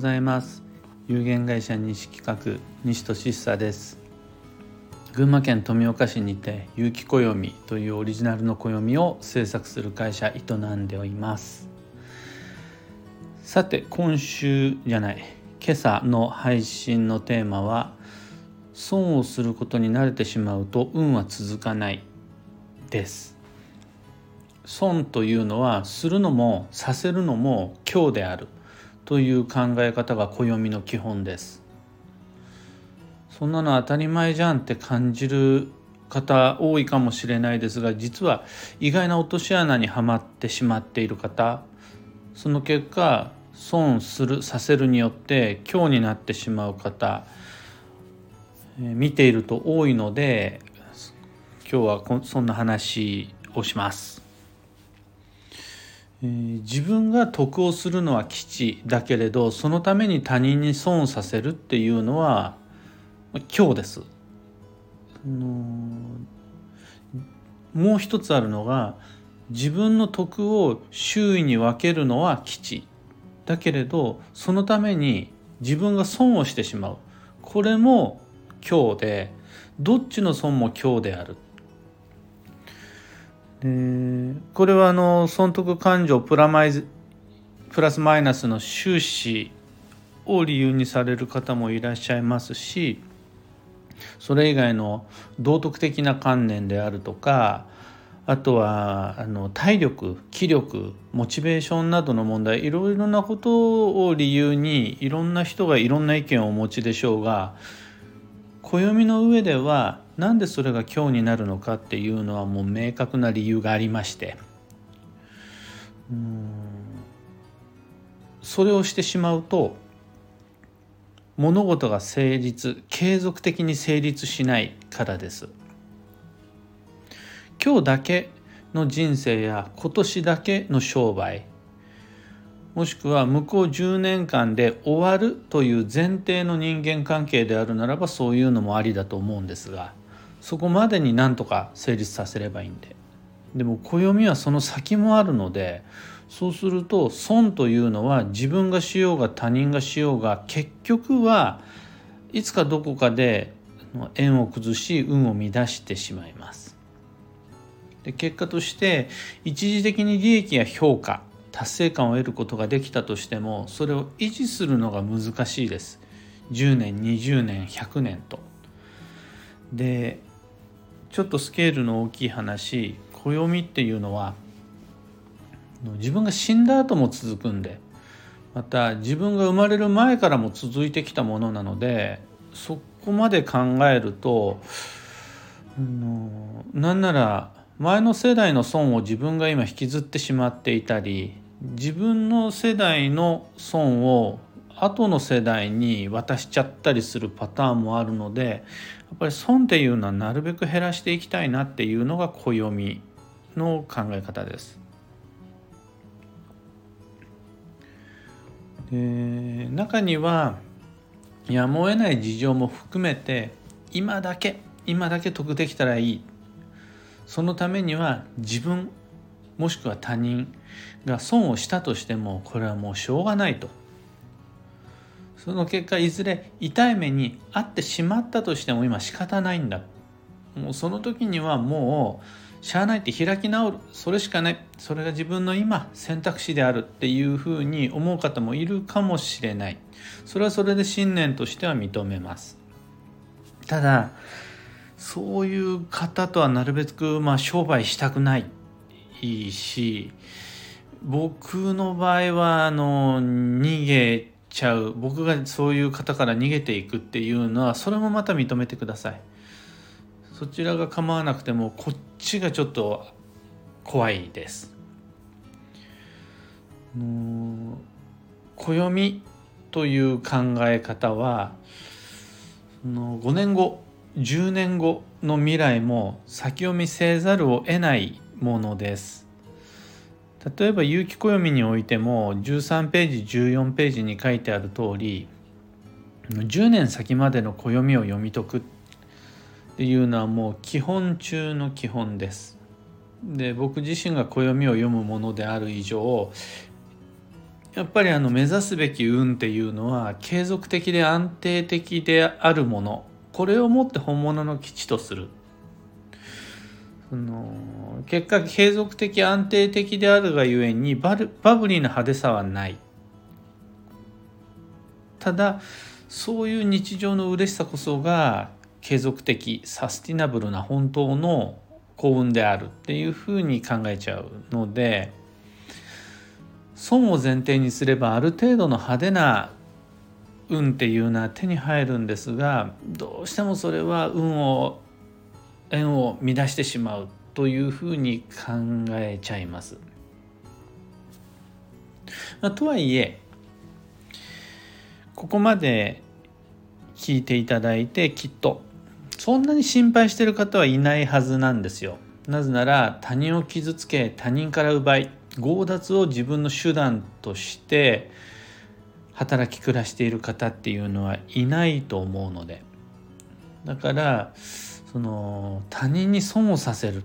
ざいます。有限会社西企画西俊久です。群馬県富岡市にて有機暦というオリジナルの暦を制作する会社営んでおります。さて今週じゃない。今朝の配信のテーマは損をすることに慣れてしまうと運は続かない。です。損というのはするのもさせるのも今日である。という考え方が暦の基本ですそんなの当たり前じゃんって感じる方多いかもしれないですが実は意外な落とし穴にはまってしまっている方その結果損するさせるによって今日になってしまう方見ていると多いので今日はそんな話をします。え、自分が得をするのは基地だけれどそのために他人に損をさせるっていうのは今日です。もう一つあるのが自分の得を周囲に分けるのは基地だけれどそのために自分が損をしてしまうこれも今日でどっちの損も今日であるでこれはあの損得感情プラマイプラスマイナスの収支を理由にされる方もいらっしゃいますしそれ以外の道徳的な観念であるとかあとはあの体力気力モチベーションなどの問題いろいろなことを理由にいろんな人がいろんな意見をお持ちでしょうが暦の上ではなんでそれが今日になるのかっていうのはもう明確な理由がありまして。それをしてしまうと物事が成立継続的に成立しないからです。今日だけの人生や今年だけの商売。もしくは向こう10年間で終わるという前提の人間関係であるならばそういうのもありだと思うんですが。そこまでになんとか成立させればいいんで。でも暦はその先もあるのでそうすると損というのは自分がしようが他人がしようが結局はいつかどこかで縁を崩し運を乱してしまいます。で結果として一時的に利益や評価達成感を得ることができたとしてもそれを維持するのが難しいです。10年20年100年と。でちょっとスケールの大きい話暦っていうのは自分が死んだ後も続くんでまた自分が生まれる前からも続いてきたものなのでそこまで考えるとなんなら前の世代の損を自分が今引きずってしまっていたり自分の世代の損を後の世代に渡しちゃったりするパターンもあるのでっぱり損っていうのはなるべく減らしていきたいなっていうのが暦の考え方です。で中にはやむを得ない事情も含めて今だけ今だけ得できたらいいそのためには自分もしくは他人が損をしたとしてもこれはもうしょうがないとその結果いずれ痛い目に遭ってしまったとしても今仕方ないんだ。もうその時にはもうしゃあないって開き直る。それしかない。それが自分の今選択肢であるっていうふうに思う方もいるかもしれない。それはそれで信念としては認めます。ただそういう方とはなるべくまあ商売したくない。し僕の場合はあの逃げちゃう。僕がそういう方から逃げていくっていうのはそれもまた認めてください。そちらが構わなくてもこっちがちょっと怖いです。暦という考え方はの5年後10年後の未来も先読みせざるを得ないものです。例えば有機暦においても13ページ14ページに書いてある通り10年先までの暦を読み解くっていうのはもう基本中の基本です。で僕自身が暦を読むものである以上やっぱりあの目指すべき運っていうのは継続的で安定的であるものこれをもって本物の基地とするその結果継続的安定的であるがゆえにババブリーな派手さはない。ただそういう日常の嬉しさこそが継続的サスティナブルな本当の幸運であるっていうふうに考えちゃうので損を前提にすればある程度の派手な運っていうのは手に入るんですがどうしてもそれは運を縁を乱してしまう。というふうに考えちゃいます。まあ、とはいえここまで聞いていただいてきっとそんなに心配してる方はいないはずなんですよ。なぜなら他人を傷つけ他人から奪い強奪を自分の手段として働き暮らしている方っていうのはいないと思うのでだからその他人に損をさせる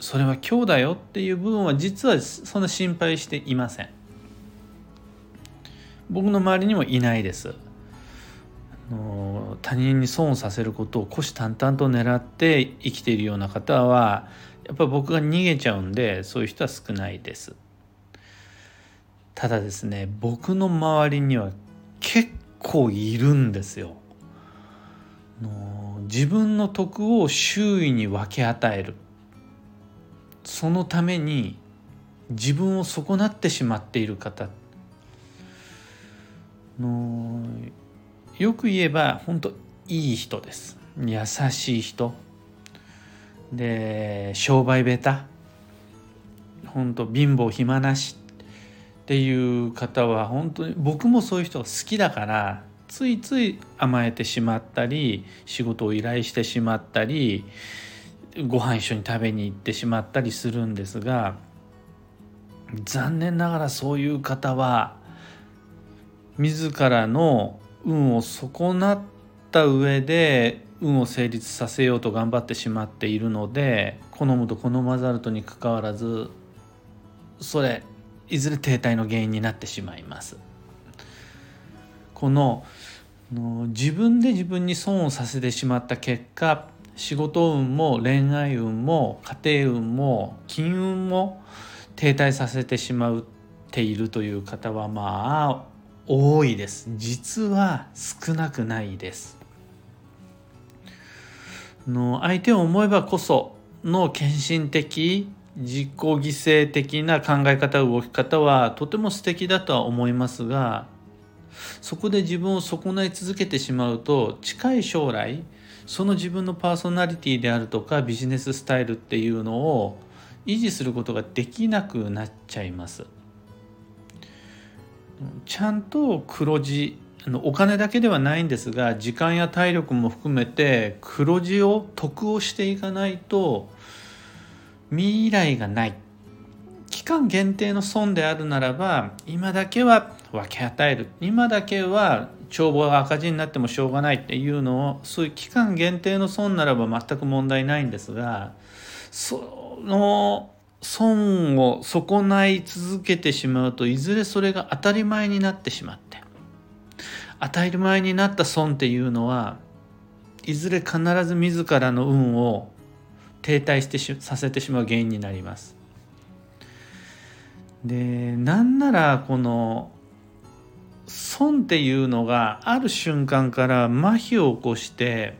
それは今日だよっていう部分は実はそんな心配していません。僕の周りにもいないです。他人に損をさせることを虎視眈々と狙って生きているような方はやっぱり僕が逃げちゃうんでそういう人は少ないです。ただですね僕の周りには結構いるんですよ。自分の徳を周囲に分け与える。そのために自分を損なってしまっている方。のよく言えば本当いい人です。優しい人。で商売下手。本当貧乏暇なし。っていう方は本当に僕もそういう人が好きだからついつい甘えてしまったり仕事を依頼してしまったりご飯一緒に食べに行ってしまったりするんですが残念ながらそういう方は自らの運を損なった上で運を成立させようと頑張ってしまっているので好むと好まざるとにかかわらずそれいずれ停滞の原因になってしまいます。この自分で自分に損をさせてしまった結果仕事運も恋愛運も家庭運も金運も停滞させてしまっているという方はまあ多いです。実は少なくないです。の相手を思えばこその献身的自己犠牲的な考え方動き方はとても素敵だとは思いますがそこで自分を損ない続けてしまうと近い将来その自分のパーソナリティであるとかビジネススタイルっていうのを維持することができなくなっちゃいます。ちゃんと黒字お金だけではないんですが時間や体力も含めて黒字を得をしていかないと未来がない期間限定の損であるならば今だけは分け与える今だけは帳簿が赤字になってもしょうがないっていうのをそういう期間限定の損ならば全く問題ないんですがその損を損ない続けてしまうといずれそれが当たり前になってしまって当たり前になった損っていうのはいずれ必ず自らの運を停滞してしさせてしまう原因になります。でなんならこの損っていうのがある瞬間から麻痺を起こして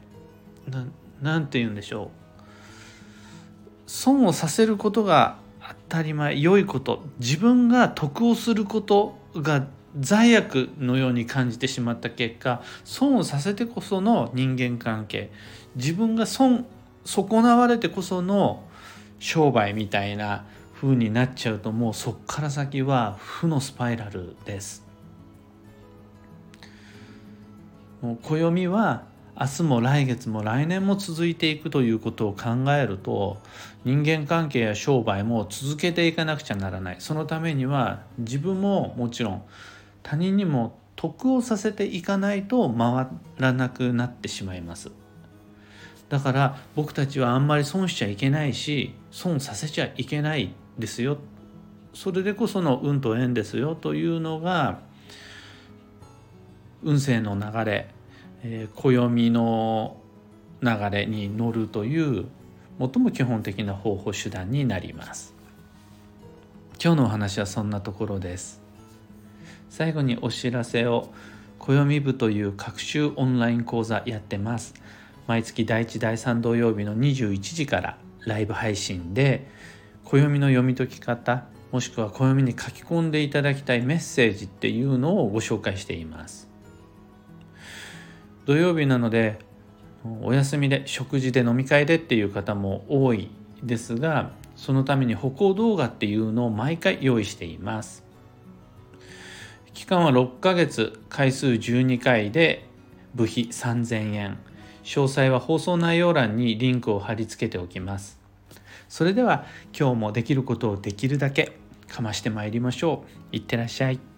何て言うんでしょう。損をさせることが当たり前良いこと。自分が得をすることが罪悪のように感じてしまった結果損をさせてこその人間関係。自分が損損なわれてこその商売みたいな風になっちゃうともうそっから先は負のスパイラルです。暦は明日も来月も来年も続いていくということを考えると人間関係や商売も続けていかなくちゃならない。そのためには自分ももちろん他人にも得をさせていかないと回らなくなってしまいます。だから僕たちはあんまり損しちゃいけないし損させちゃいけないですよ。それでこその運と縁ですよというのが運勢の流れ、えー、暦の流れに乗るという最も基本的な方法手段になります。今日のお話はそんなところです。最後にお知らせを暦部という各週オンライン講座やってます。毎月第1第3土曜日の21時からライブ配信で暦の読み解き方もしくは暦に書き込んでいただきたいメッセージっていうのをご紹介しています。土曜日なのでお休みで食事で飲み会でっていう方も多いですがそのために歩行動画っていうのを毎回用意しています。期間は6ヶ月回数12回で部費3000円。詳細は放送内容欄にリンクを貼り付けておきます。それでは今日もできることをできるだけかましてまいりましょう。いってらっしゃい。